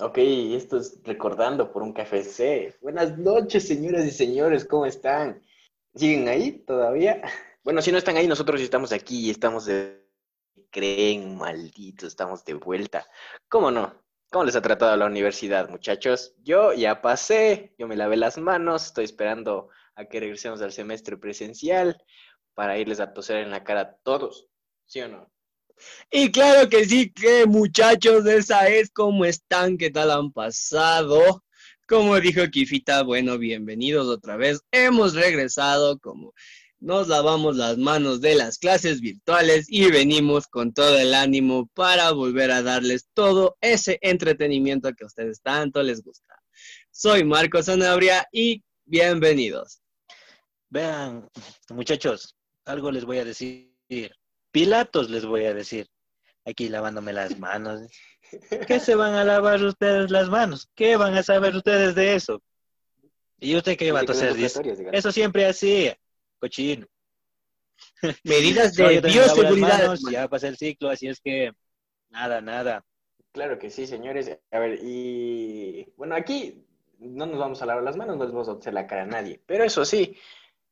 ok, esto es recordando por un café C. Buenas noches, señoras y señores, ¿cómo están? ¿Siguen ahí todavía? Bueno, si no están ahí, nosotros estamos aquí y estamos de... Creen, malditos, estamos de vuelta. ¿Cómo no? ¿Cómo les ha tratado la universidad, muchachos? Yo ya pasé, yo me lavé las manos, estoy esperando a que regresemos al semestre presencial para irles a toser en la cara a todos, ¿sí o no? Y claro que sí, que muchachos, esa es cómo están, qué tal han pasado. Como dijo Kifita, bueno, bienvenidos otra vez. Hemos regresado como nos lavamos las manos de las clases virtuales y venimos con todo el ánimo para volver a darles todo ese entretenimiento que a ustedes tanto les gusta. Soy Marco Sanabria y bienvenidos. Vean, muchachos, algo les voy a decir. Pilatos les voy a decir. Aquí lavándome las manos. ¿Qué se van a lavar ustedes las manos? ¿Qué van a saber ustedes de eso? ¿Y usted qué va a hacer? Eso siempre hacía, cochino. Medidas de bioseguridad. ya pasa el ciclo, así es que nada, nada. Claro que sí, señores. A ver, y bueno, aquí no nos vamos a lavar las manos, no les vamos a hacer la cara a nadie. Pero eso sí,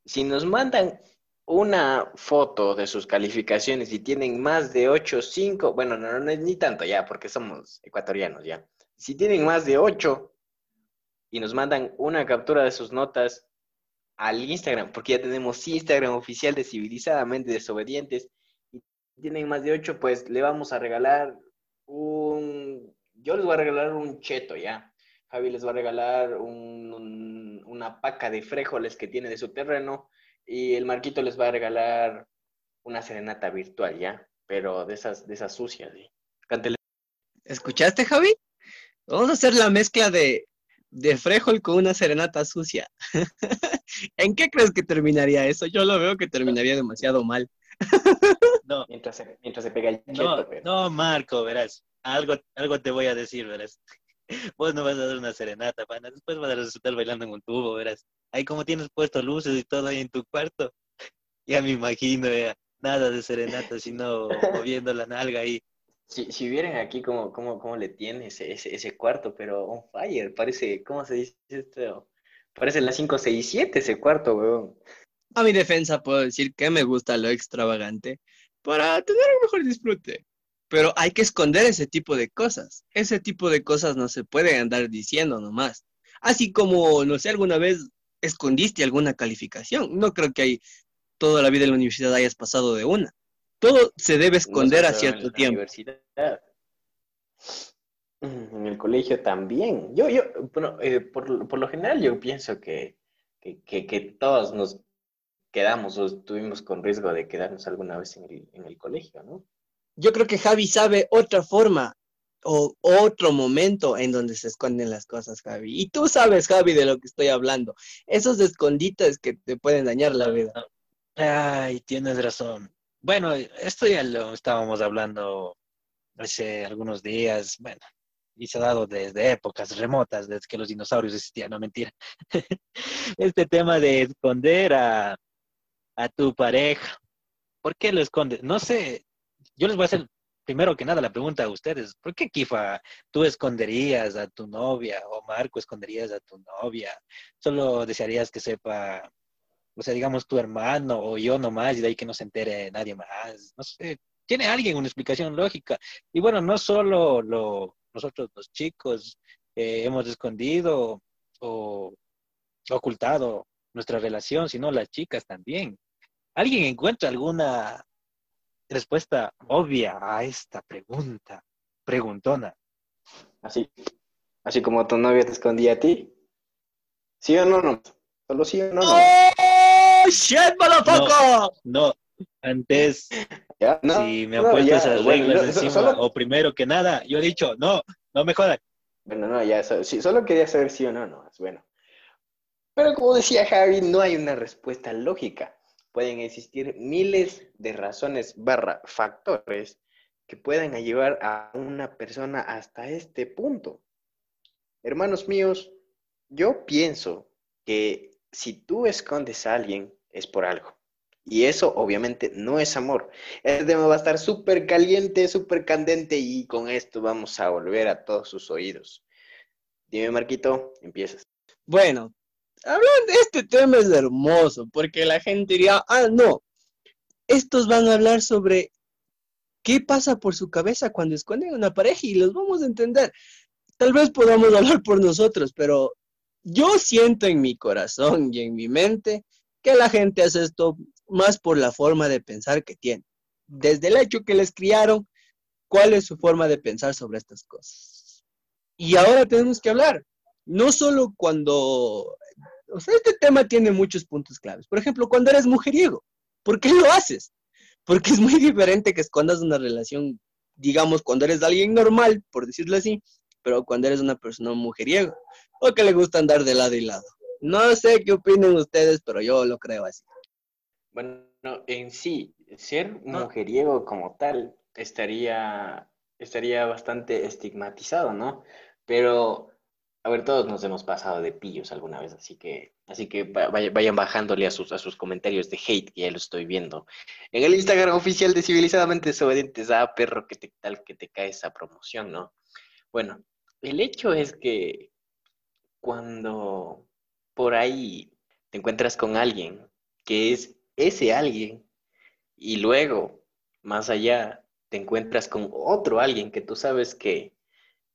si nos mandan una foto de sus calificaciones y tienen más de 8, 5, bueno, no, no ni tanto ya, porque somos ecuatorianos ya. Si tienen más de 8 y nos mandan una captura de sus notas al Instagram, porque ya tenemos Instagram oficial de Civilizadamente Desobedientes, y tienen más de 8, pues le vamos a regalar un, yo les voy a regalar un cheto ya. Javi les va a regalar una paca de frijoles que tiene de su terreno y el Marquito les va a regalar una serenata virtual, ¿ya? Pero de esas, de esas sucias, ¿sí? Cántele. ¿Escuchaste, Javi? Vamos a hacer la mezcla de, de frijol con una serenata sucia. ¿En qué crees que terminaría eso? Yo lo veo que terminaría demasiado mal. no. Mientras se, mientras se pega el cheto, no, no, Marco, verás. Algo, algo te voy a decir, verás. Vos no vas a dar una serenata, pana. Después vas a resultar bailando en un tubo, verás. Ahí como tienes puesto luces y todo ahí en tu cuarto. Ya me imagino, nada de serenata, sino moviendo la nalga ahí. Si, si vieran aquí cómo, cómo, cómo le tiene ese, ese, cuarto, pero on fire, parece, ¿cómo se dice esto? Parece la 567 ese cuarto, weón. A mi defensa puedo decir que me gusta lo extravagante para tener un mejor disfrute. Pero hay que esconder ese tipo de cosas. Ese tipo de cosas no se puede andar diciendo nomás. Así como, no sé, alguna vez escondiste alguna calificación. No creo que hay toda la vida en la universidad hayas pasado de una. Todo se debe esconder a cierto tiempo. En el colegio también. Yo, yo, bueno, eh, por, por, lo general yo pienso que, que, que, todos nos quedamos o estuvimos con riesgo de quedarnos alguna vez en el, en el colegio, ¿no? yo creo que Javi sabe otra forma o otro momento en donde se esconden las cosas, Javi. Y tú sabes, Javi, de lo que estoy hablando. Esos escondites que te pueden dañar la vida. Ay, tienes razón. Bueno, esto ya lo estábamos hablando hace algunos días, bueno, y se ha dado desde épocas remotas, desde que los dinosaurios existían, no mentira. este tema de esconder a, a tu pareja. ¿Por qué lo escondes? No sé, yo les voy a hacer primero que nada la pregunta a ustedes. ¿Por qué, Kifa, tú esconderías a tu novia o Marco esconderías a tu novia? Solo desearías que sepa, o sea, digamos tu hermano o yo nomás y de ahí que no se entere nadie más. No sé, tiene alguien una explicación lógica. Y bueno, no solo lo, nosotros los chicos eh, hemos escondido o ocultado nuestra relación, sino las chicas también. ¿Alguien encuentra alguna respuesta obvia a esta pregunta, preguntona. Así, así como tu novia te escondía a ti. ¿Sí o no? no? Solo sí o no. no. ¡Oh, shit, motherfucker! No, no, antes, ¿Ya? No, si me han puesto esas reglas encima, o primero que nada, yo he dicho, no, no me jodan. Bueno, no, ya, sí, solo quería saber sí o no, no, es bueno. Pero como decía Javi, no hay una respuesta lógica pueden existir miles de razones barra factores que puedan llevar a una persona hasta este punto. Hermanos míos, yo pienso que si tú escondes a alguien es por algo. Y eso obviamente no es amor. El tema va a estar súper caliente, súper candente y con esto vamos a volver a todos sus oídos. Dime, Marquito, empiezas. Bueno, hablando de este tema es hermoso, porque la gente diría, ah, no, estos van a hablar sobre qué pasa por su cabeza cuando esconden una pareja y los vamos a entender. Tal vez podamos hablar por nosotros, pero yo siento en mi corazón y en mi mente que la gente hace esto más por la forma de pensar que tiene. Desde el hecho que les criaron, cuál es su forma de pensar sobre estas cosas. Y ahora tenemos que hablar, no solo cuando, o sea, este tema tiene muchos puntos claves. Por ejemplo, cuando eres mujeriego, ¿por qué lo haces? Porque es muy diferente que escondas una relación, digamos, cuando eres alguien normal, por decirlo así, pero cuando eres una persona mujeriego, o que le gusta andar de lado y lado. No sé qué opinen ustedes, pero yo lo creo así. Bueno, en sí, ser mujeriego como tal estaría, estaría bastante estigmatizado, ¿no? Pero, a ver, todos nos hemos pasado de pillos alguna vez, así que, así que vayan bajándole a sus, a sus comentarios de hate, que ya lo estoy viendo. En el Instagram oficial de Civilizadamente Desobedientes, ah, perro, que te, tal que te cae esa promoción, ¿no? Bueno, el hecho es que cuando por ahí te encuentras con alguien que es ese alguien y luego, más allá, te encuentras con otro alguien que tú sabes que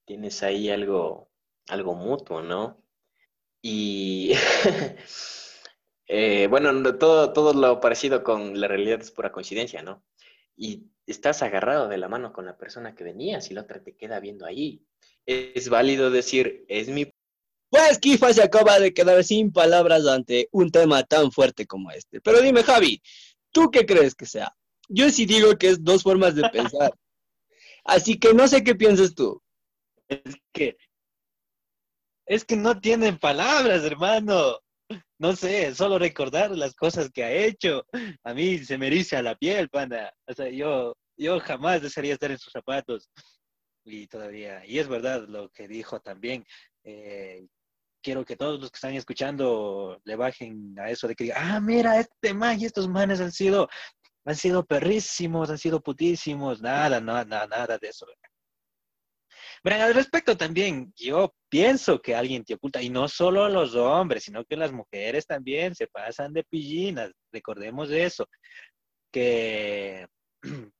tienes ahí algo, algo mutuo, ¿no? Y eh, bueno, todo, todo lo parecido con la realidad es pura coincidencia, ¿no? Y estás agarrado de la mano con la persona que venías y la otra te queda viendo ahí. Es válido decir, es mi... Pues Kifa se acaba de quedar sin palabras ante un tema tan fuerte como este. Pero dime, Javi, ¿tú qué crees que sea? Yo sí digo que es dos formas de pensar. Así que no sé qué piensas tú. Es que, es que no tienen palabras, hermano. No sé, solo recordar las cosas que ha hecho. A mí se me eriza la piel, panda. O sea, yo, yo jamás desearía estar en sus zapatos. Y todavía, y es verdad lo que dijo también. Eh, quiero que todos los que están escuchando le bajen a eso de que digan, ah, mira, este man y estos manes han sido han sido perrísimos, han sido putísimos, nada, nada, nada, nada de eso. Verán, al respecto también, yo pienso que alguien te oculta, y no solo los hombres, sino que las mujeres también se pasan de pillinas, recordemos eso, que,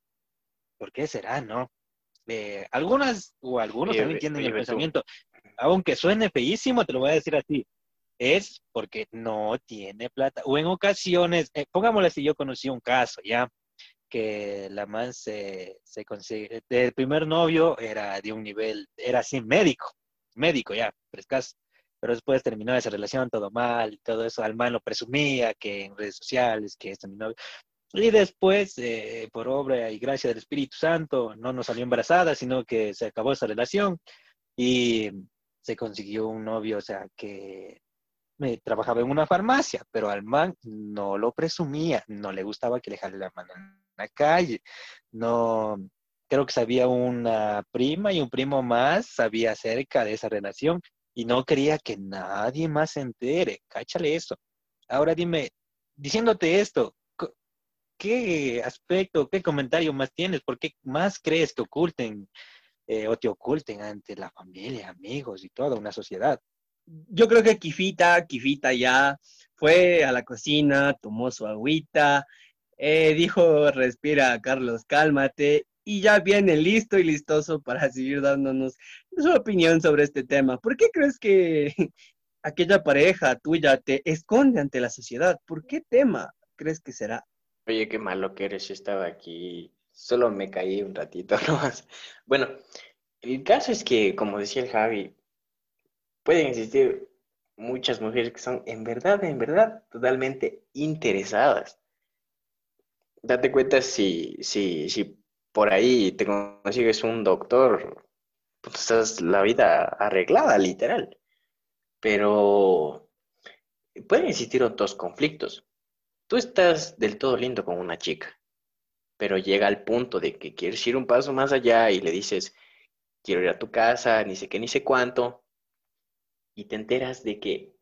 ¿por qué será, no? Eh, algunas o algunos también tienen el pensamiento, aunque suene feísimo, te lo voy a decir así, es porque no tiene plata. O en ocasiones, eh, pongámosle así, yo conocí un caso, ¿ya? Que la man se, se consigue, del primer novio era de un nivel, era así médico, médico ya, frescas. Pero después terminó esa relación, todo mal, todo eso, al man lo presumía, que en redes sociales, que es mi novio. Y después, eh, por obra y gracia del Espíritu Santo, no nos salió embarazada, sino que se acabó esa relación y se consiguió un novio, o sea, que me trabajaba en una farmacia, pero al man no lo presumía, no le gustaba que le jale la mano calle, no, creo que sabía una prima y un primo más sabía acerca de esa relación y no quería que nadie más se entere, cáchale eso. Ahora dime, diciéndote esto, ¿qué aspecto, qué comentario más tienes? ¿Por qué más crees que oculten eh, o te oculten ante la familia, amigos y toda una sociedad? yo creo que Kifita, Kifita ya fue a la cocina, tomó su agüita, eh, dijo, respira, Carlos, cálmate, y ya viene listo y listoso para seguir dándonos su opinión sobre este tema. ¿Por qué crees que aquella pareja tuya te esconde ante la sociedad? ¿Por qué tema crees que será? Oye, qué malo que eres, yo estaba aquí, solo me caí un ratito nomás. Bueno, el caso es que, como decía el Javi, pueden existir muchas mujeres que son en verdad, en verdad, totalmente interesadas. Date cuenta si, si, si por ahí te consigues un doctor, pues estás la vida arreglada, literal. Pero pueden existir otros conflictos. Tú estás del todo lindo con una chica, pero llega al punto de que quieres ir un paso más allá y le dices, quiero ir a tu casa, ni sé qué, ni sé cuánto, y te enteras de que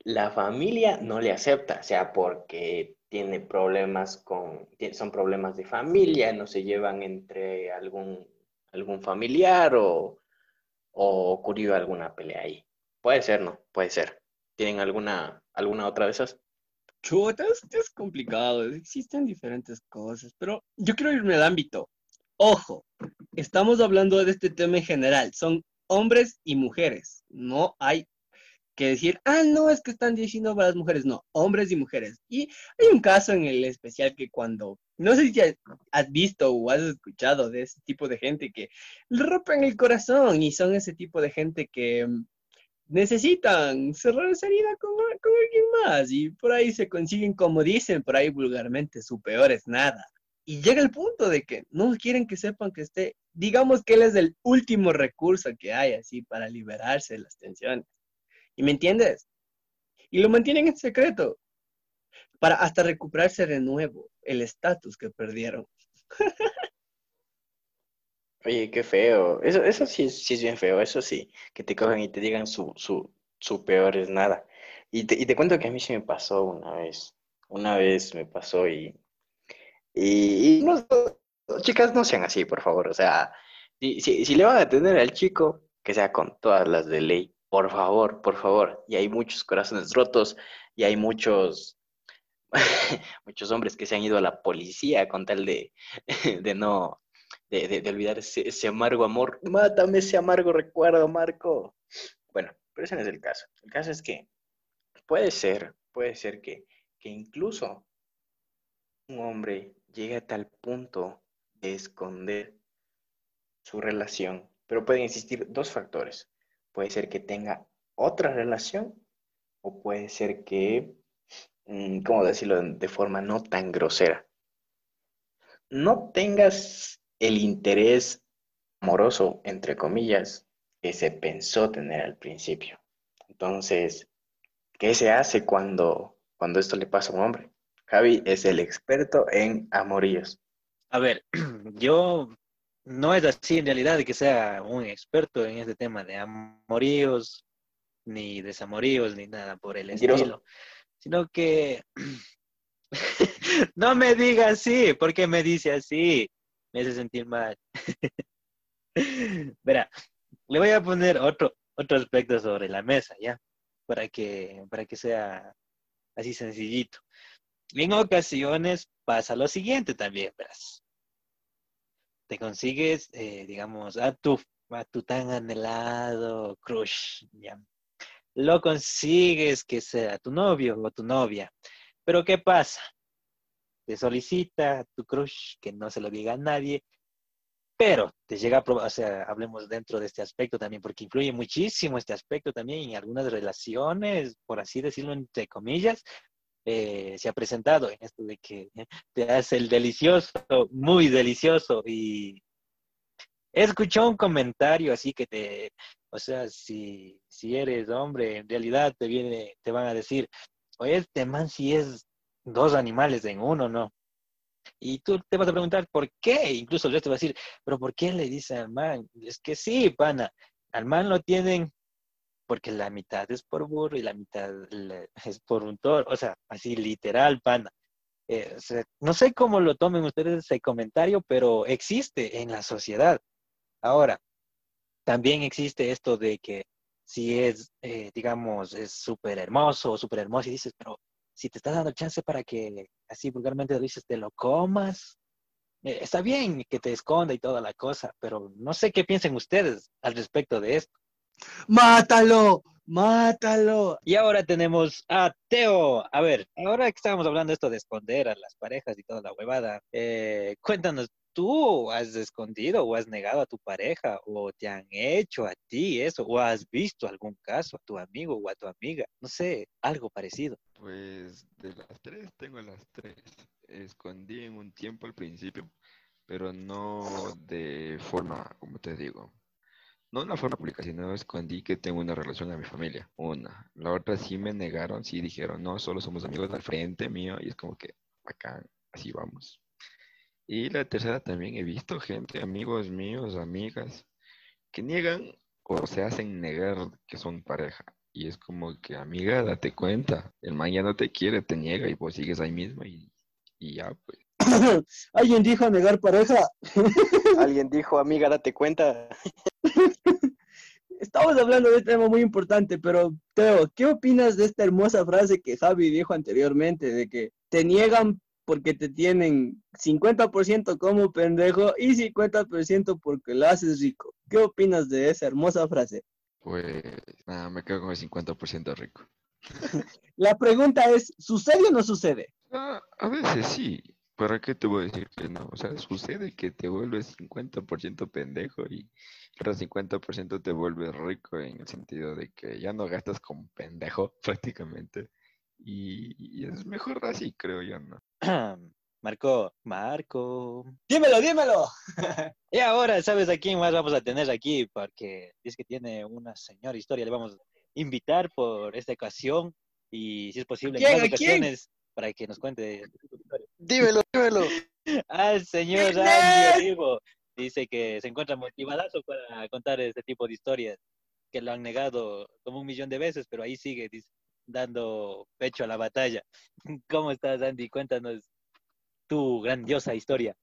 la familia no le acepta, o sea, porque tiene problemas con, son problemas de familia, no se llevan entre algún, algún familiar o, o ocurrió alguna pelea ahí. Puede ser, ¿no? Puede ser. ¿Tienen alguna, alguna otra de esas? Chutas, es complicado, existen diferentes cosas, pero yo quiero irme al ámbito. Ojo, estamos hablando de este tema en general, son hombres y mujeres, no hay que decir, ah, no, es que están diciendo para las mujeres, no, hombres y mujeres. Y hay un caso en el especial que cuando, no sé si has visto o has escuchado de ese tipo de gente que le rompen el corazón y son ese tipo de gente que mm, necesitan cerrar esa herida con, con alguien más y por ahí se consiguen, como dicen por ahí vulgarmente, su peor es nada. Y llega el punto de que no quieren que sepan que esté, digamos que él es el último recurso que hay así para liberarse de las tensiones. ¿Y me entiendes? Y lo mantienen en secreto para hasta recuperarse de nuevo el estatus que perdieron. Oye, qué feo. Eso, eso sí, sí es bien feo, eso sí, que te cojan y te digan su, su, su peor es nada. Y te, y te cuento que a mí sí me pasó una vez. Una vez me pasó y... Y, y no, chicas, no sean así, por favor. O sea, si, si, si le van a atender al chico, que sea con todas las de ley. Por favor, por favor. Y hay muchos corazones rotos y hay muchos, muchos hombres que se han ido a la policía con tal de, de no, de, de, olvidar ese, ese, amargo amor. Mátame ese amargo recuerdo, Marco. Bueno, pero ese no es el caso. El caso es que puede ser, puede ser que, que incluso un hombre llegue a tal punto de esconder su relación, pero pueden existir dos factores puede ser que tenga otra relación o puede ser que, mm, ¿cómo decirlo de forma no tan grosera? No tengas el interés amoroso, entre comillas, que se pensó tener al principio. Entonces, ¿qué se hace cuando, cuando esto le pasa a un hombre? Javi es el experto en amoríos. A ver, yo no es así en realidad que sea un experto en este tema de amoríos, ni desamoríos, ni nada por el estilo, sino que no me diga así, porque me dice así, me hace sentir mal. Verá, le voy a poner otro, otro aspecto sobre la mesa, ¿ya? Para que, para que sea así sencillito. En ocasiones pasa lo siguiente también, verás te consigues, eh, digamos, a tu, a tu tan anhelado crush, ¿ya? Lo consigues que sea tu novio o tu novia. Pero ¿qué pasa? Te solicita tu crush que no se lo diga a nadie, pero te llega a probar, o sea, hablemos dentro de este aspecto también, porque influye muchísimo este aspecto también en algunas relaciones, por así decirlo, entre comillas, eh, se ha presentado en esto de que te hace el delicioso, muy delicioso. Y escuchó un comentario así que te, o sea, si, si eres hombre, en realidad te viene, te van a decir, oye, este man si es dos animales en uno, ¿no? Y tú te vas a preguntar, ¿por qué? Incluso el resto va a decir, ¿pero por qué le dice al man? Es que sí, pana, al man lo tienen porque la mitad es por burro y la mitad es por un toro, o sea, así literal, pana. Eh, no sé cómo lo tomen ustedes ese comentario, pero existe en la sociedad. Ahora, también existe esto de que si es, eh, digamos, es súper hermoso o súper hermoso y dices, pero si te estás dando chance para que, así vulgarmente lo dices, te lo comas, eh, está bien que te esconda y toda la cosa, pero no sé qué piensen ustedes al respecto de esto. ¡Mátalo! ¡Mátalo! Y ahora tenemos a Teo. A ver, ahora que estábamos hablando de esto de esconder a las parejas y toda la huevada, eh, cuéntanos, ¿tú has escondido o has negado a tu pareja o te han hecho a ti eso o has visto algún caso a tu amigo o a tu amiga? No sé, algo parecido. Pues de las tres tengo las tres. Escondí en un tiempo al principio, pero no de forma, como te digo, no de una forma pública, sino escondí que tengo una relación a mi familia. Una. La otra sí me negaron, sí dijeron, no, solo somos amigos al frente mío. Y es como que acá, así vamos. Y la tercera también he visto gente, amigos míos, amigas, que niegan o se hacen negar que son pareja. Y es como que, amiga, date cuenta, el man ya no te quiere, te niega y vos sigues ahí mismo y, y ya, pues. Alguien dijo negar pareja. Alguien dijo, amiga, date cuenta. estamos hablando de un tema muy importante, pero Teo, ¿qué opinas de esta hermosa frase que Javi dijo anteriormente, de que te niegan porque te tienen 50% como pendejo y 50% porque lo haces rico? ¿Qué opinas de esa hermosa frase? Pues nada, me quedo con el 50% rico. La pregunta es, ¿sucede o no sucede? Ah, a veces sí. ¿Para qué te voy a decir que no? O sea, sucede que te vuelves 50% pendejo y el otro 50% te vuelves rico en el sentido de que ya no gastas como pendejo prácticamente. Y, y es mejor así, creo yo, ¿no? Marco, Marco. Dímelo, dímelo. Y ahora, ¿sabes a quién más vamos a tener aquí? Porque es que tiene una señora historia, le vamos a invitar por esta ocasión y si es posible, en ¿Quién? más ¿A quién? ocasiones para que nos cuente su historia. Dímelo, dímelo. Al señor ¿Quién Andy? Olivo. Dice que se encuentra motivadazo para contar este tipo de historias que lo han negado como un millón de veces, pero ahí sigue dice, dando pecho a la batalla. ¿Cómo estás, Andy? Cuéntanos tu grandiosa historia.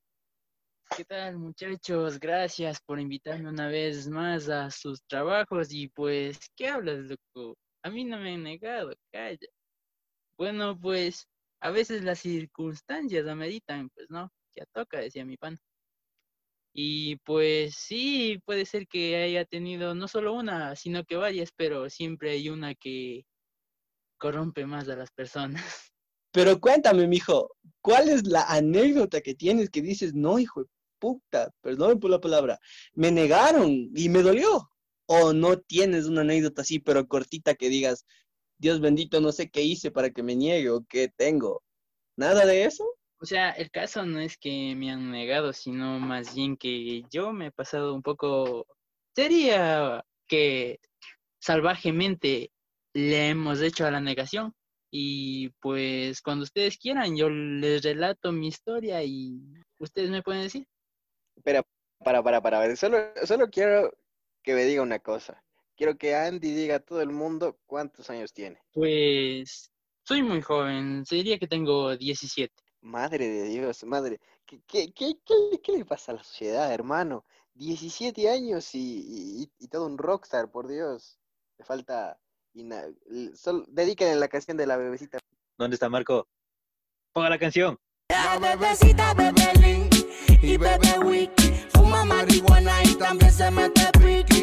¿Qué tal muchachos? Gracias por invitarme una vez más a sus trabajos y pues, ¿qué hablas, loco? A mí no me han negado, calla. Bueno, pues, a veces las circunstancias ameritan, pues no, ya toca, decía mi pan. Y pues sí, puede ser que haya tenido no solo una, sino que varias, pero siempre hay una que corrompe más a las personas. Pero cuéntame, mijo, ¿cuál es la anécdota que tienes que dices, no, hijo de puta, perdón por la palabra, me negaron y me dolió? ¿O no tienes una anécdota así, pero cortita que digas, Dios bendito, no sé qué hice para que me niegue o qué tengo? ¿Nada de eso? O sea, el caso no es que me han negado, sino más bien que yo me he pasado un poco, sería que salvajemente le hemos hecho a la negación. Y pues cuando ustedes quieran, yo les relato mi historia y ustedes me pueden decir. Espera, para, para, para ver. Solo, solo quiero que me diga una cosa. Quiero que Andy diga a todo el mundo cuántos años tiene. Pues soy muy joven, se diría que tengo 17. Madre de Dios, madre. ¿Qué, qué, qué, qué- qué le pasa a la sociedad, hermano? 17 años y, y- y todo un rockstar, por Dios. Le falta... Solo, dedíquenle la canción de la bebecita. ¿Dónde está Marco? Ponga la canción. La bebecita bebe y bebe wiki. Fuma marihuana y también se mete piqui.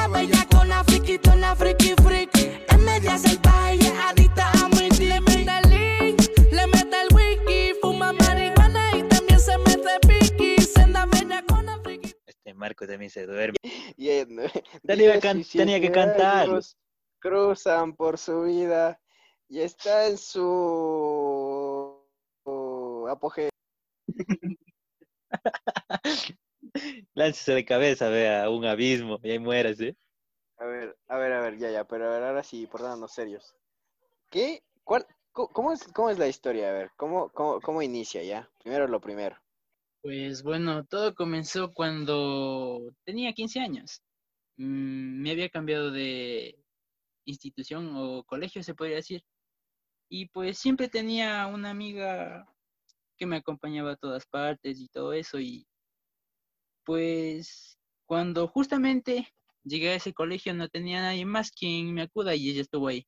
Cena bella con friki, tona friki friki. Es media salvaje y es adicta a mi Le mete el link, le mete el wiki. Fuma marihuana y también se mete piqui. Cena bella con friki. Este Marco también se duerme. Y Tenía que can- 17 tenía que cantar. años Cruzan por su vida y está en su su apogeo. Láncese de cabeza, vea, un abismo y ahí mueras, ¿eh? A ver, a ver, a ver, ya, ya, pero a ver, ahora sí, portándonos serios. ¿Qué? ¿Cuál? ¿Cómo es, cómo es la historia? A ver, ¿cómo, cómo, cómo inicia ya? Primero lo primero. Pues bueno, todo comenzó cuando tenía 15 años. Mm, Me había cambiado de institución o colegio, se podría decir. Y pues siempre tenía una amiga que me acompañaba a todas partes y todo eso. Y pues cuando justamente llegué a ese colegio no tenía nadie más quien me acuda y ella estuvo ahí.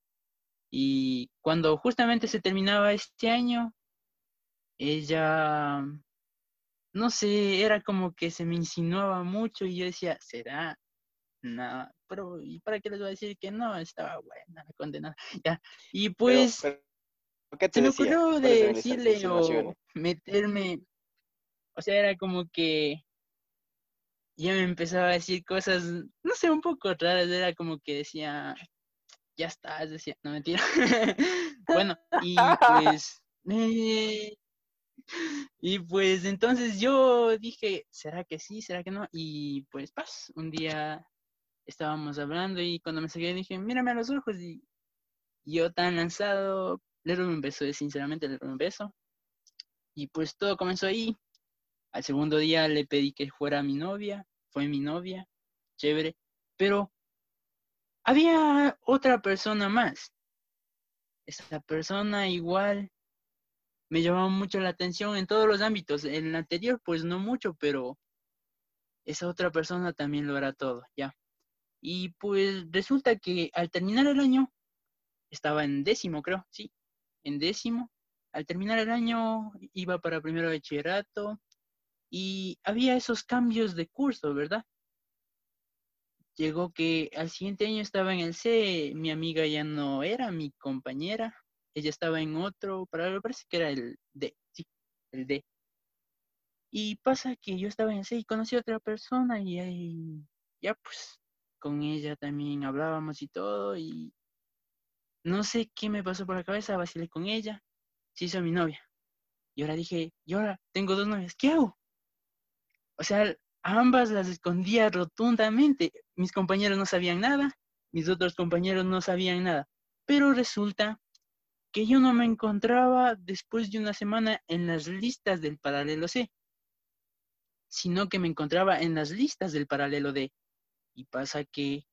Y cuando justamente se terminaba este año, ella no sé, era como que se me insinuaba mucho y yo decía, ¿será? No, pero ¿y para qué les voy a decir que no? Estaba buena la condenada. Ya. Y Pero- pues pero, ¿qué te se me ocurrió ¿Cuáles de decirle o meterme, o sea, era como que ya me empezaba a decir cosas, no sé, un poco raras, era como que decía, ya estás, decía, no mentira. bueno, y pues, eh, y pues entonces yo dije, ¿será que sí? ¿Será que no? Y pues, paz, un día estábamos hablando y cuando me saqué dije, mírame a los ojos y yo tan lanzado, le robé un beso, eh, sinceramente le robé un beso. Y pues todo comenzó ahí. Al segundo día le pedí que fuera mi novia, fue mi novia, chévere, pero había otra persona más. Esa persona igual me llamaba mucho la atención en todos los ámbitos. En el anterior, pues no mucho, pero esa otra persona también lo era todo, ya. Y pues resulta que al terminar el año, estaba en décimo, creo, sí, en décimo. Al terminar el año iba para primero de bachillerato y había esos cambios de curso, ¿verdad? Llegó que al siguiente año estaba en el C, mi amiga ya no era mi compañera, ella estaba en otro, para me parece que era el D, sí, el D. Y pasa que yo estaba en el C y conocí a otra persona y ahí, ya pues, con ella también hablábamos y todo y no sé qué me pasó por la cabeza, vacilé con ella, se hizo mi novia. Y ahora dije, y ahora tengo dos novias, ¿qué hago? O sea, ambas las escondía rotundamente. Mis compañeros no sabían nada, mis otros compañeros no sabían nada. Pero resulta que yo no me encontraba después de una semana en las listas del paralelo C, sino que me encontraba en las listas del paralelo D. Y pasa que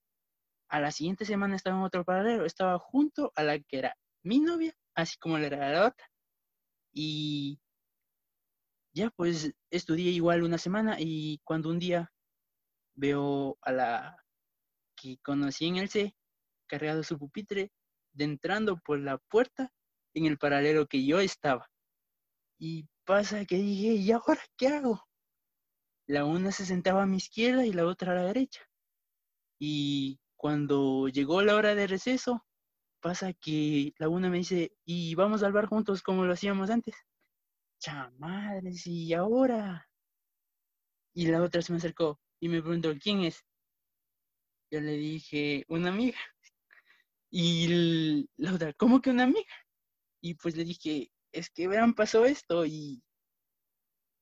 a la siguiente semana estaba en otro paralelo, estaba junto a la que era mi novia, así como la era la otra. Y ya pues estudié igual una semana y cuando un día veo a la que conocí en el C, cargado su pupitre, entrando por la puerta en el paralelo que yo estaba. Y pasa que dije, ¿y ahora qué hago? La una se sentaba a mi izquierda y la otra a la derecha. Y cuando llegó la hora de receso, pasa que la una me dice, ¿y vamos al bar juntos como lo hacíamos antes? Chamadres, ¿y ahora? Y la otra se me acercó y me preguntó, ¿quién es? Yo le dije, una amiga. Y la otra, ¿cómo que una amiga? Y pues le dije, es que verán, pasó esto y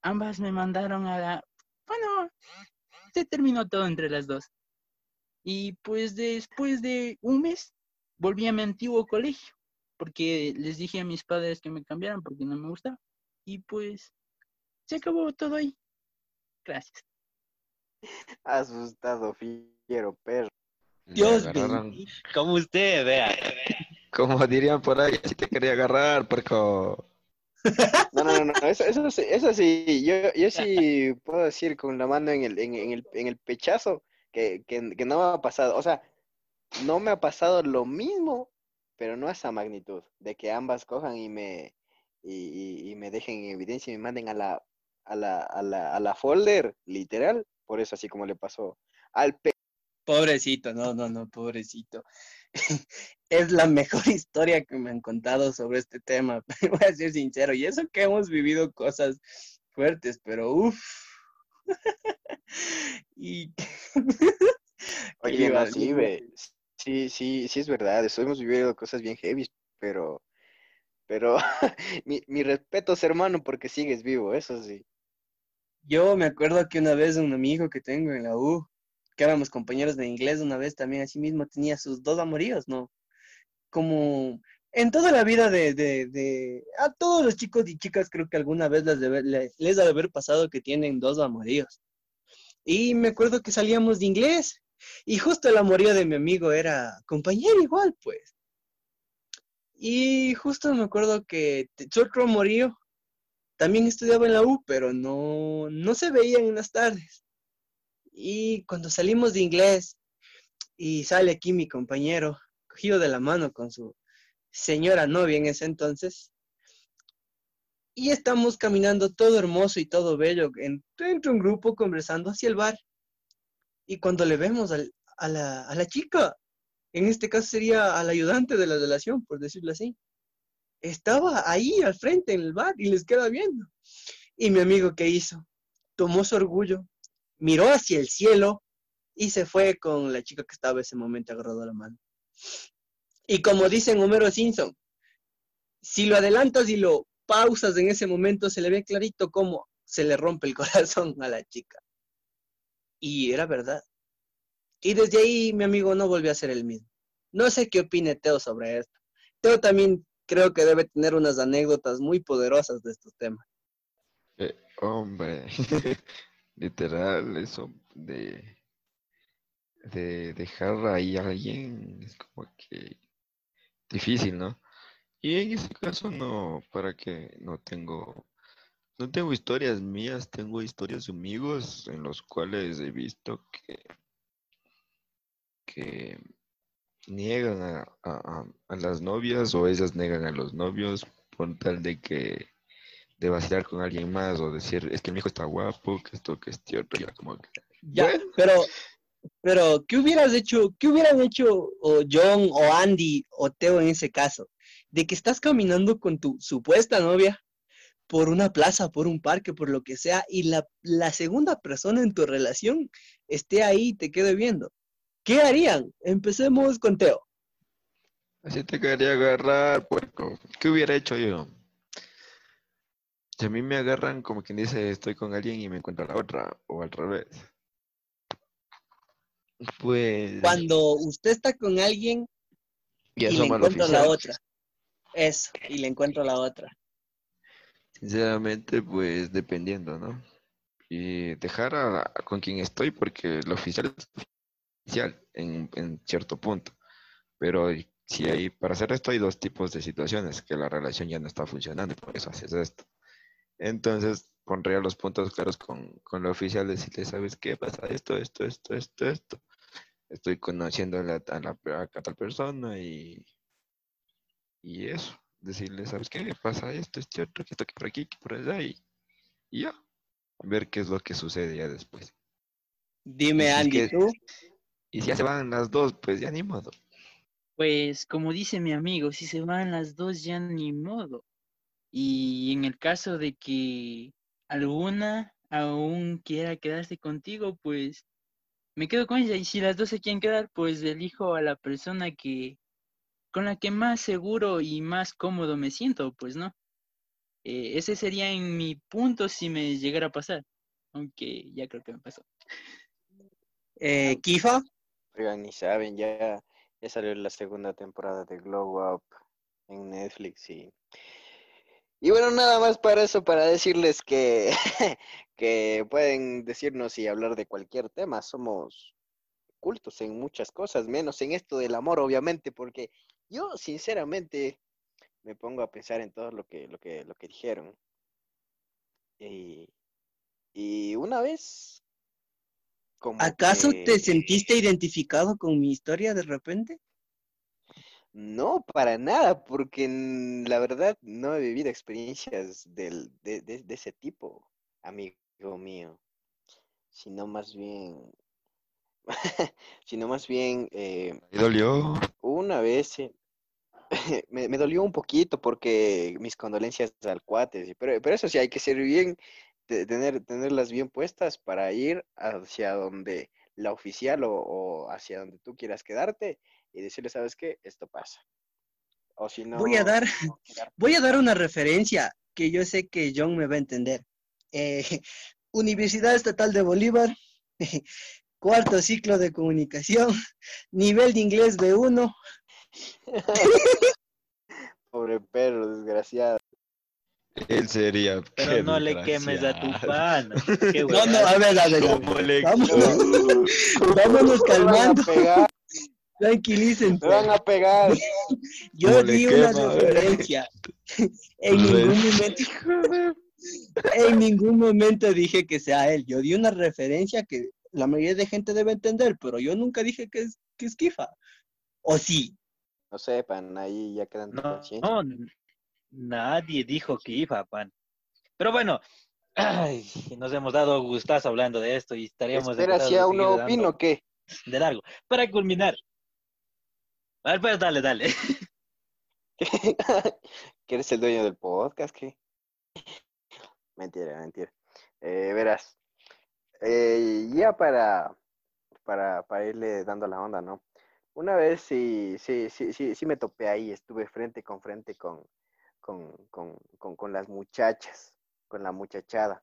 ambas me mandaron a la... Bueno, se terminó todo entre las dos. Y pues después de un mes volví a mi antiguo colegio, porque les dije a mis padres que me cambiaran porque no me gustaba. Y pues se acabó todo ahí. Gracias. Asustado, fiero, perro. Dios bendito. Como usted, vea. Como dirían por ahí, si te quería agarrar, porco. No, no, no, no, eso, eso, sí- eso sí, yo, yo sí puedo decir con la mano en el, en, en el, en el pechazo que, que, que no me ha pasado, o sea, no me ha pasado lo mismo, pero no a esa magnitud, de que ambas cojan y me, y, y- y me dejen en evidencia y me manden a la, a la, a la, a la folder, literal, por eso así como le pasó al pe... Pobrecito, no, no, no, pobrecito. Es la mejor historia que me han contado sobre este tema, voy a ser sincero. Y eso que hemos vivido cosas fuertes, pero uff. Y Oye, no, sí, ve, sí, sí, sí es verdad, eso hemos vivido cosas bien heavy, pero, pero, mi, mi respetos, hermano, porque sigues vivo, eso sí. Yo me acuerdo que una vez un amigo que tengo en la U, que éramos compañeros de inglés, una vez también así mismo tenía sus dos amoríos, ¿no? Como en toda la vida de, de, de- a todos los chicos y chicas creo que alguna vez les, debe- le- les ha de haber pasado que tienen dos amoríos. Y me acuerdo que salíamos de inglés y justo el amorío de mi amigo era compañero igual, pues. Y justo me acuerdo que te- su otro amorío también estudiaba en la U, pero no, no se veían en las tardes. Y cuando salimos de inglés y sale aquí mi compañero, cogido de la mano con su señora novia en ese entonces, y estamos caminando todo hermoso y todo bello en- entre un grupo conversando hacia el bar. Y cuando le vemos al- a, la, a la chica, en este caso sería al ayudante de la relación, por decirlo así, estaba ahí al frente en el bar y les queda viendo. Y mi amigo, ¿qué hizo? Tomó su orgullo, miró hacia el cielo y se fue con la chica que estaba ese momento agarrado a la mano. Y como dice en Homero Simpson, si lo adelantas y lo pausas en ese momento, se le ve clarito cómo se le rompe el corazón a la chica. Y era verdad. Y desde ahí mi amigo no volvió a ser el mismo. No sé qué opine Teo sobre esto. Teo también creo que debe tener unas anécdotas muy poderosas de estos temas. Eh, hombre, literal, eso de, de dejar ahí a alguien es como que difícil, ¿no? Y en ese caso no, para que no tengo, no tengo historias mías, tengo historias de amigos en los cuales he visto que que niegan a, a- a- las novias o ellas niegan a los novios por tal de que de vacilar con alguien más o decir es que mi hijo está guapo, que esto, que este otro, ya como que Ya, Bueno. pero, pero, ¿qué hubieras hecho, qué hubieran hecho o John o Andy o Teo en ese caso? De que estás caminando con tu supuesta novia por una plaza, por un parque, por lo que sea, y la, la segunda persona en tu relación esté ahí y te quede viendo. ¿Qué harían? Empecemos con Teo. Así te quería agarrar, puerco. ¿Qué hubiera hecho yo? Si a mí me agarran como quien dice estoy con alguien y me encuentro a la otra, o al revés. Pues Cuando usted está con alguien y y le a la otra. Eso, y le encuentro a la otra. Sinceramente, pues dependiendo, ¿no? Y dejar a, a con quien estoy porque el oficial es oficial en, en cierto punto. Pero si hay, para hacer esto hay dos tipos de situaciones, que la relación ya no está funcionando y por eso haces esto. Entonces pondría los puntos claros con, con la oficial, decirle, ¿sabes qué pasa? Esto, esto, esto, esto, esto. Estoy conociendo a, la, a, la, a tal persona y, y eso. Decirle, ¿sabes qué? Pasa esto, este otro, que esto, que por aquí, que por allá y, y ya. Ver qué es lo que sucede ya después. Dime, es Andy, tú. Y si ya se van las dos, pues ya ni modo. Pues como dice mi amigo, si se van las dos ya ni modo. Y en el caso de que alguna aún quiera quedarse contigo, pues me quedo con ella. Y si las dos se quieren quedar, pues elijo a la persona que con la que más seguro y más cómodo me siento, pues no. Eh, ese sería en mi punto si me llegara a pasar. Aunque ya creo que me pasó. Eh, Kifa. Ni saben, ya, ya salió la segunda temporada de Glow Up en Netflix y, y bueno, nada más para eso, para decirles que, que pueden decirnos y hablar de cualquier tema, somos cultos en muchas cosas, menos en esto del amor, obviamente, porque yo sinceramente me pongo a pensar en todo lo que, lo que, lo que dijeron. Y, y una vez... como ¿Acaso te sentiste identificado con mi historia de repente? No, para nada, porque en- la verdad no he vivido experiencias del, de, de- de ese tipo, amigo mío, sino más bien, sino más bien eh, Ahí dolió. una vez eh, me, me dolió un poquito porque mis condolencias al cuate, pero, pero eso sí, hay que ser bien, de- tener, tenerlas bien puestas para ir hacia donde la oficial o, o hacia donde tú quieras quedarte y decirle, ¿sabes qué? Esto pasa. O si no... Voy a dar- no. Voy a dar una referencia que yo sé que John me va a entender. Eh, Universidad Estatal de Bolívar, cuarto ciclo de comunicación, nivel de inglés B1. Pobre perro, desgraciado. Él sería. Pero no le quemes a tu. Qué No, no, a ver, a ver, a ¿Cómo ver. le Vámonos, vámonos calmando, pegar, tranquilícense. me van a pegar. Yo ¿Cómo le di una referencia. En ningún momento, en ningún momento dije que sea él. Yo di una referencia que la mayoría de gente debe entender, pero yo nunca dije que es, que es Kifa. ¿O sí? No sepan, ahí ya quedan No, no, nadie dijo que iba, pan. Pero bueno, ay, nos hemos dado gustazo hablando de esto y estaríamos Espera, si aún no opino, ¿qué? de largo. Para culminar. A ver, pues dale, dale. ¿Que eres el dueño del podcast? ¿Qué? Mentira, mentira. Eh, verás, eh, ya para, para, para irle dando la onda, ¿no? Una vez sí, sí, sí, sí, sí me topé ahí, estuve frente con frente con, con, con, con, con las muchachas, con la muchachada.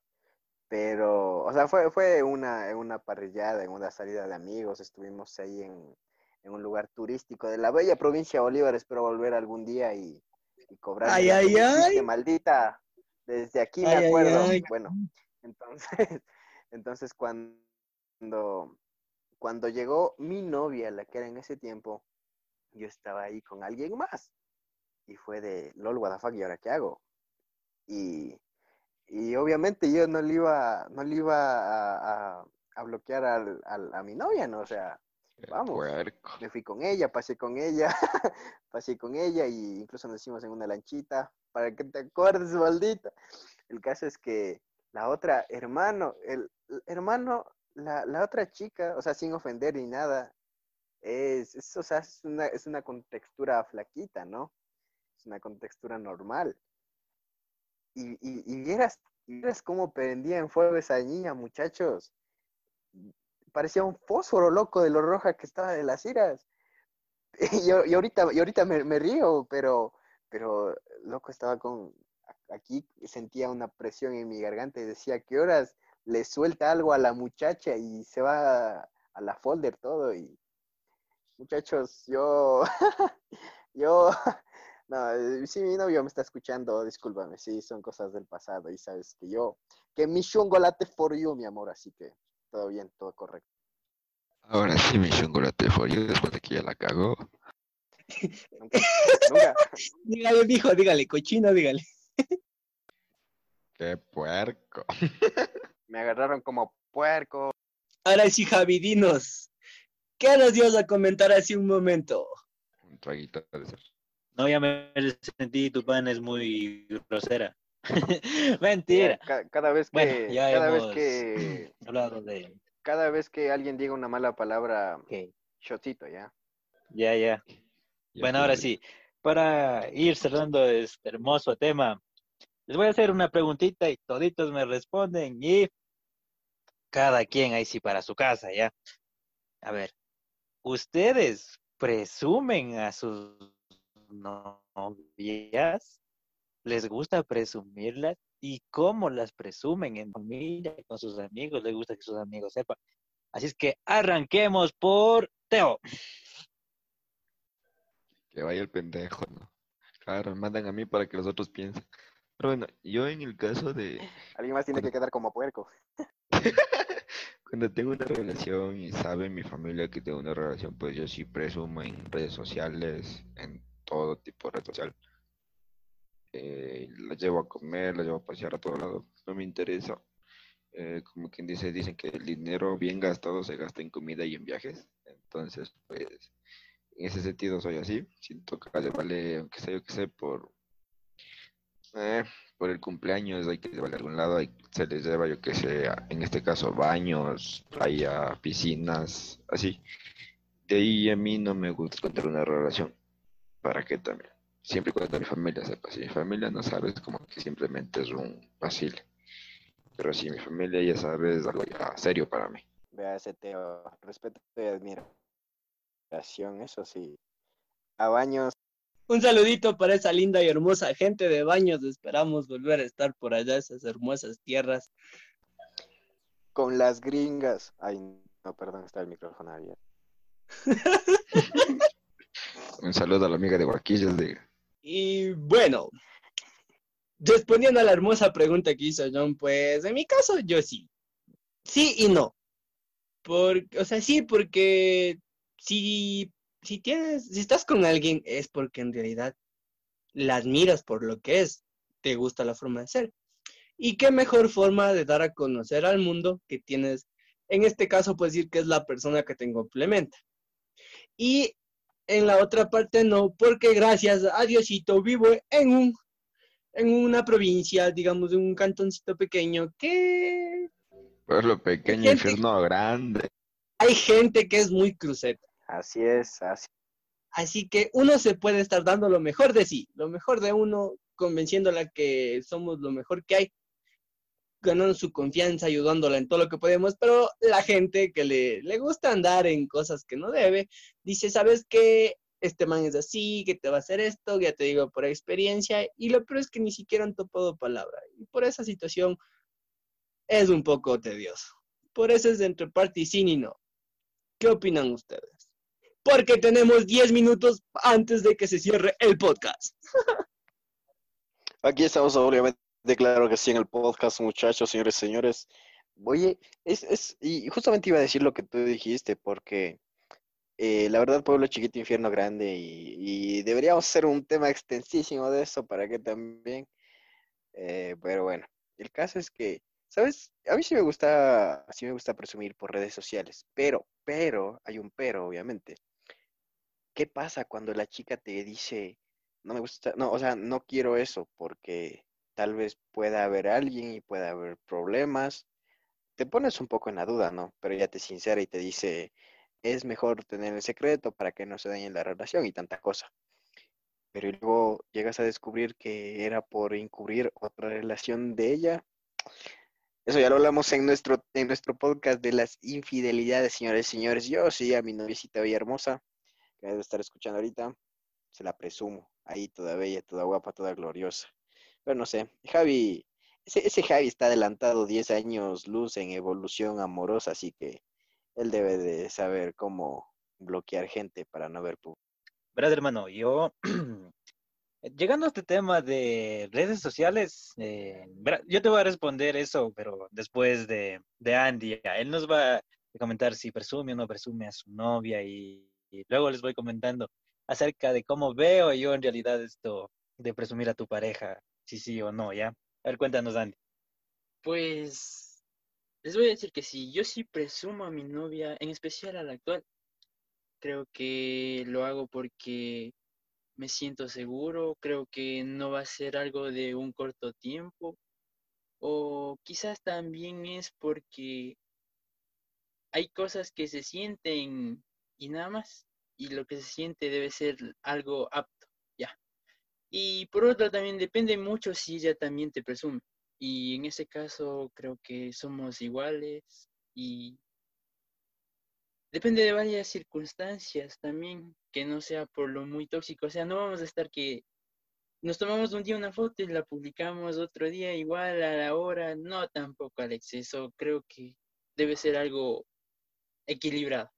Pero, o sea, fue, fue una, una parrillada, en una salida de amigos, estuvimos ahí en, en un lugar turístico de la bella provincia de Bolívar, espero volver algún día y, y cobrar. Ay, ay, ay. maldita, desde aquí me ay, acuerdo. ay. Bueno, entonces, entonces cuando, cuando llegó mi novia, la que era en ese tiempo, yo estaba ahí con alguien más. Y fue de, lol, what the fuck, ¿y ahora qué hago? Y, y obviamente yo no le iba, no le iba a, a- a bloquear al- al- a mi novia, ¿no? O sea, Qué Vamos. puerco. me fui con ella, pasé con ella, pasé con ella y incluso nos hicimos en una lanchita, para que te acuerdes, maldita. El caso es que la otra, hermano, el, el hermano, la, la otra chica, o sea, sin ofender ni nada, es, es, o sea, es una, es una contextura flaquita, ¿no? Una contextura normal. Y, y, y vieras, vieras cómo prendía en fuego esa niña, muchachos parecía un fósforo loco de lo roja que estaba de las iras. Y, y ahorita, ahorita me, me río, pero, pero loco estaba con, aquí sentía una presión en mi garganta y decía, ¿qué horas le suelta algo a la muchacha y se va a, a la folder todo? Y muchachos, yo, yo, no, eh, si mi novio me está escuchando, discúlpame, sí, son cosas del pasado y sabes que yo, que mi chongolate for you, mi amor, así que todo bien, todo correcto. Ahora sí me chocolate for you después de que ya la cagó. Nunca, nunca. Dígale, dijo, dígale, cochino, dígale. Qué puerco. Me agarraron como puerco. Ahora sí, Javi, dinos. ¿Qué nos ibas a comentar hace un momento? Un traguito de. No, ya me sentí, tu pan es muy grosera. Mentira. Ca- cada vez que, Bueno, ya cada vez que, hablado de... cada vez que alguien diga una mala palabra, Ok, shotito, ¿ya? Ya, ya. Ya Bueno, ahora sí, para ir cerrando este hermoso tema, les voy a hacer una preguntita y toditos me responden y cada quien ahí sí para su casa, ¿ya? A ver, ¿ustedes presumen a sus novias? ¿Les gusta presumirlas? ¿Y cómo las presumen en familia, con sus amigos? ¿Les gusta que sus amigos sepan? Así es que arranquemos por Teo. Que vaya el pendejo, ¿no? Claro, mandan a mí para que los otros piensen. Pero bueno, yo en el caso de Alguien más tiene que quedar como puerco. cuando tengo una relación y sabe mi familia que tengo una relación, pues yo sí presumo en redes sociales, en todo tipo de red social. Eh, la llevo a comer, la llevo a pasear a todo lado, no me interesa. Eh, como quien dice, dicen que el dinero bien gastado se gasta en comida y en viajes. Entonces, pues, en ese sentido soy así. Siento que le vale, aunque sea yo que sé, por, eh, por el cumpleaños hay que llevarle a algún lado, se les lleva, yo que sé, en este caso, baños, playa, piscinas, así. De ahí a mí no me gusta contar una relación. ¿Para qué también? Siempre y cuando mi familia sepa. Si mi familia no sabe, es como que simplemente es un vacile. Pero si mi familia ya sabe, es algo ya serio para mí. Vea ese Teo, respeto y admiración, eso sí. A baños, Un saludito para esa linda y hermosa gente de Baños. Esperamos volver a estar por allá, esas hermosas tierras. con las gringas. Ay, no, perdón, está el micrófono abierto. Un saludo a la amiga de Guaquillas de... Y bueno, respondiendo a la hermosa pregunta que hizo John, pues en mi caso yo sí. Sí y no. Por, o sea, sí, porque si, si tienes, si estás con alguien es porque en realidad la admiras por lo que es, te gusta la forma de ser. Y qué mejor forma de dar a conocer al mundo que tienes, en este caso, pues decir que es la persona que te complementa. Y en la otra parte no, porque gracias a Diosito vivo en un en una provincia, digamos, en un cantoncito pequeño, que Pueblo pequeño, Gente- infierno grande. hay gente que es muy cruceta. Así es, así. Así que uno se puede estar dando lo mejor de sí, lo mejor de uno, convenciéndola que somos lo mejor que hay, ganando su confianza, ayudándola en todo lo que podemos, pero la gente que le, le gusta andar en cosas que no debe, dice, ¿sabes qué? Este man es así, que te va a hacer esto, ya te digo por experiencia, y lo peor es que ni siquiera han topado palabra. Y por esa situación es un poco tedioso. Por eso es entre parte y sí y no. ¿Qué opinan ustedes? Porque tenemos 10 minutos antes de que se cierre el podcast. Aquí estamos obviamente, claro que sí, en el podcast, muchachos, señores, señores. Oye, es, es, y justamente iba a decir lo que tú dijiste, porque eh, la verdad, pueblo chiquito, infierno grande, y, y deberíamos hacer un tema extensísimo de eso para que también, eh, pero bueno, el caso es que ¿Sabes? A mí sí me gusta, sí me gusta presumir por redes sociales, pero, pero, hay un pero, obviamente. ¿Qué pasa cuando la chica te dice, no me gusta, no, o sea, no quiero eso porque tal vez pueda haber alguien y pueda haber problemas? Te pones un poco en la duda, ¿no? Pero ella te sincera y te dice, es mejor tener el secreto para que no se dañe la relación y tanta cosa. Pero luego llegas a descubrir que era por encubrir otra relación de ella. Eso ya lo hablamos en nuestro, en nuestro podcast de las infidelidades, señores y señores. Yo sí, a mi noviecita bella hermosa, que debe estar escuchando ahorita, se la presumo. Ahí toda bella, toda guapa, toda gloriosa. Pero no sé, Javi, ese, ese Javi está adelantado 10 años luz en evolución amorosa, así que él debe de saber cómo bloquear gente para no ver pu- Verás, hermano, yo, llegando a este tema de redes sociales, eh, yo te voy a responder eso, pero después de, de Andy, él nos va a comentar si presume o no presume a su novia y luego les voy comentando acerca de cómo veo yo en realidad esto de presumir a tu pareja, si sí o no, ¿ya? A ver, cuéntanos, Andy. Pues les voy a decir que sí, yo sí presumo a mi novia, en especial a la actual. Creo que lo hago porque me siento seguro, creo que no va a ser algo de un corto tiempo, o quizás también es porque hay cosas que se sienten y nada más, y lo que se siente debe ser algo. Y por otro también depende mucho si ella también te presume. Y en ese caso creo que somos iguales y depende de varias circunstancias también, que no sea por lo muy tóxico. O sea, no vamos a estar que nos tomamos un día una foto y la publicamos otro día igual a la hora. No, tampoco al exceso. Creo que debe ser algo equilibrado.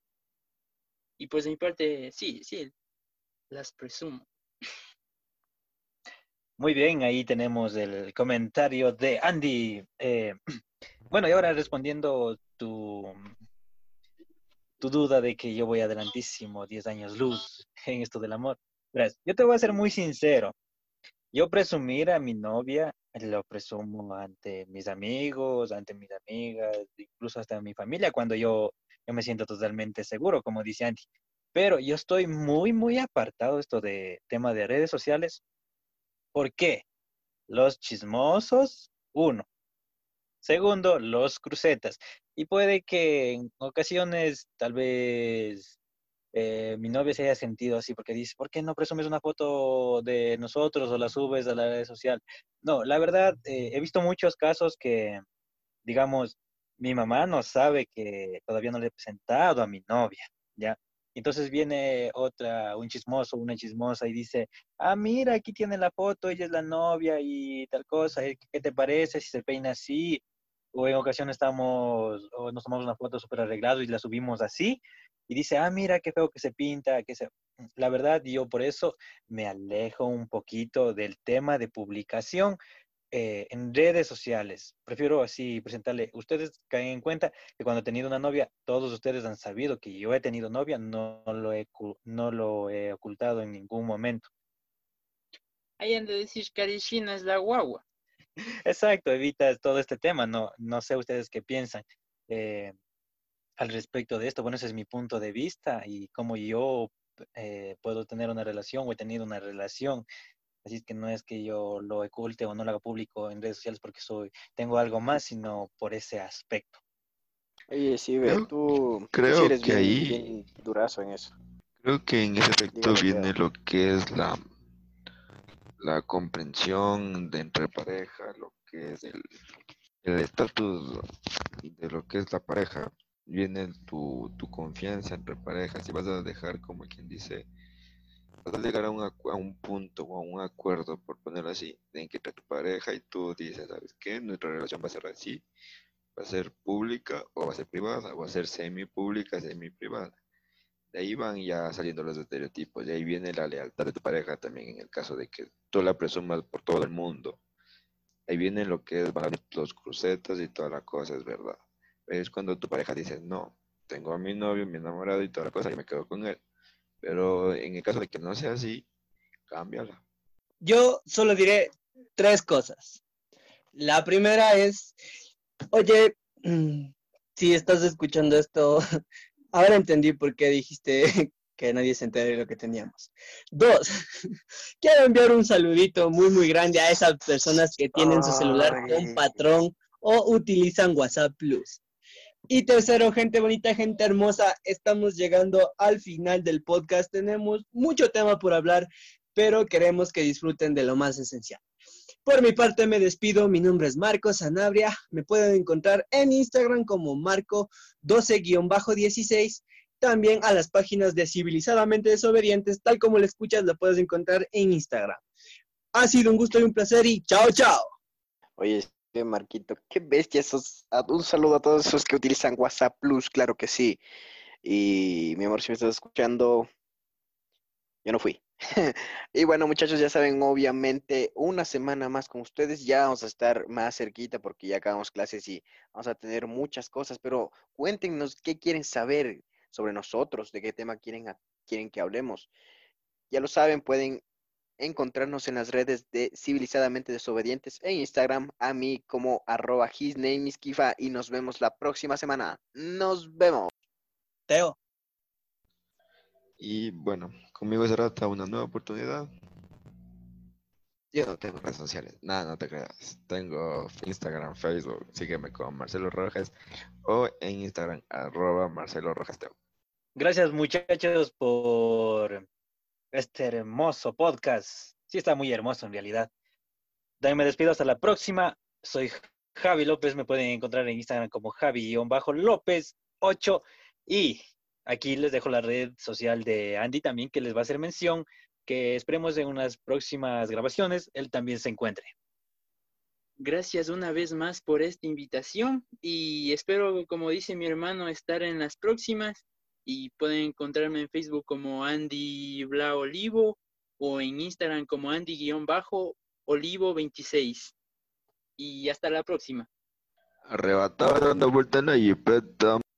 Y pues de mi parte, sí, sí, las presumo. Muy bien, ahí tenemos el comentario de Andy. Eh, bueno, y ahora respondiendo tu, tu duda de que yo voy adelantísimo, 10 años luz en esto del amor. Yo te voy a ser muy sincero. Yo presumir a mi novia, lo presumo ante mis amigos, ante mis amigas, incluso hasta mi familia, cuando yo, yo me siento totalmente seguro, como dice Andy. Pero yo estoy muy, muy apartado esto de tema de redes sociales. ¿Por qué? Los chismosos, uno. Segundo, los crucetas. Y puede que en ocasiones, tal vez, eh, mi novia se haya sentido así porque dice, ¿por qué no presumes una foto de nosotros o la subes a la red social? No, la verdad, eh, he visto muchos casos que, digamos, mi mamá no sabe que todavía no le he presentado a mi novia, ¿ya? Entonces viene otra, un chismoso, una chismosa y dice, ah, mira, aquí tiene la foto, ella es la novia y tal cosa, ¿eh? ¿qué te parece si se peina así? O en ocasiones estamos, o nos tomamos una foto súper arreglado y la subimos así, y dice, ah, mira, qué feo que se pinta, que se... La verdad, yo por eso me alejo un poquito del tema de publicación eh, en redes sociales. Prefiero así presentarle, ustedes caen en cuenta que cuando he tenido una novia, todos ustedes han sabido que yo he tenido novia, no lo he, no lo he ocultado en ningún momento. Ahí han de decir Karishina es la guagua. Exacto, evitas todo este tema, no, no sé ustedes qué piensan eh, al respecto de esto. Bueno, ese es mi punto de vista y cómo yo eh, puedo tener una relación o he tenido una relación. Así es que no es que yo lo oculte o no lo haga público en redes sociales porque soy, tengo algo más, sino por ese aspecto. Oye, sí, ve, Creo- tú, tú creo sí eres que bien, ahí- bien durazo en eso. Creo que en ese aspecto viene lo que es la, la comprensión de entre pareja, lo que es el el estatus de lo que es la pareja. Viene tu, tu confianza entre parejas si vas a dejar, como quien dice, a llegar a un, a un punto o a un acuerdo, por ponerlo así, en que tu pareja y tú dices, ¿sabes qué? Nuestra relación va a ser así, va a ser pública o va a ser privada, va a ser semi-pública, semi-privada. De ahí van ya saliendo los estereotipos, de ahí viene la lealtad de tu pareja también en el caso de que tú la presumas por todo el mundo. Ahí viene lo que es los crucetas y toda la cosa, es verdad. Es cuando tu pareja dice, no, tengo a mi novio, mi enamorado y toda la cosa, y me quedo con él. Pero en el caso de que no sea así, cámbiala. Yo solo diré tres cosas. La primera es Oye, mm, si estás escuchando esto, ahora entendí por qué dijiste que nadie se entere de lo que teníamos. Dos, quiero enviar un saludito muy, muy grande a esas personas que tienen su celular con patrón o utilizan WhatsApp Plus. Y tercero, gente bonita, gente hermosa, estamos llegando al final del podcast. Tenemos mucho tema por hablar, pero queremos que disfruten de lo más esencial. Por mi parte me despido, mi nombre es Marco Sanabria, me pueden encontrar en Instagram como Marco12-16, también a las páginas de Civilizadamente Desobedientes, tal como lo escuchas, la puedes encontrar en Instagram. Ha sido un gusto y un placer y chao, chao. Oye, Marquito, qué bestia esos. a- Un saludo a todos esos que utilizan WhatsApp Plus, claro que sí. Y mi amor, si me estás escuchando, yo no fui. Y bueno, muchachos, ya saben, obviamente, una semana más con ustedes, ya vamos a estar más cerquita porque ya acabamos clases y vamos a tener muchas cosas, pero cuéntenos qué quieren saber sobre nosotros, de qué tema quieren, a- quieren que hablemos. Ya lo saben, pueden encontrarnos en las redes de Civilizadamente Desobedientes en Instagram, a mí como arroba his name is Kifa y nos vemos la próxima semana. Nos vemos. Teo. Y bueno, conmigo se trata una nueva oportunidad. Yo no tengo redes sociales, nada, no te creas. Tengo Instagram, Facebook, sígueme con Marcelo Rojas o en Instagram, arroba Marcelo Rojas Teo. Gracias muchachos por este hermoso podcast. Sí está muy hermoso en realidad. También me despido hasta la próxima. Soy Javi López, me pueden encontrar en Instagram como Javi-López8 y aquí les dejo la red social de Andy también que les va a hacer mención que esperemos en unas próximas grabaciones él también se encuentre. Gracias una vez más por esta invitación y espero, como dice mi hermano, estar en las próximas y pueden encontrarme en Facebook como Andy Bla Olivo o en Instagram como Andy-Olivo26. Y hasta la próxima. Arrebatado dando vuelta en la jipeta.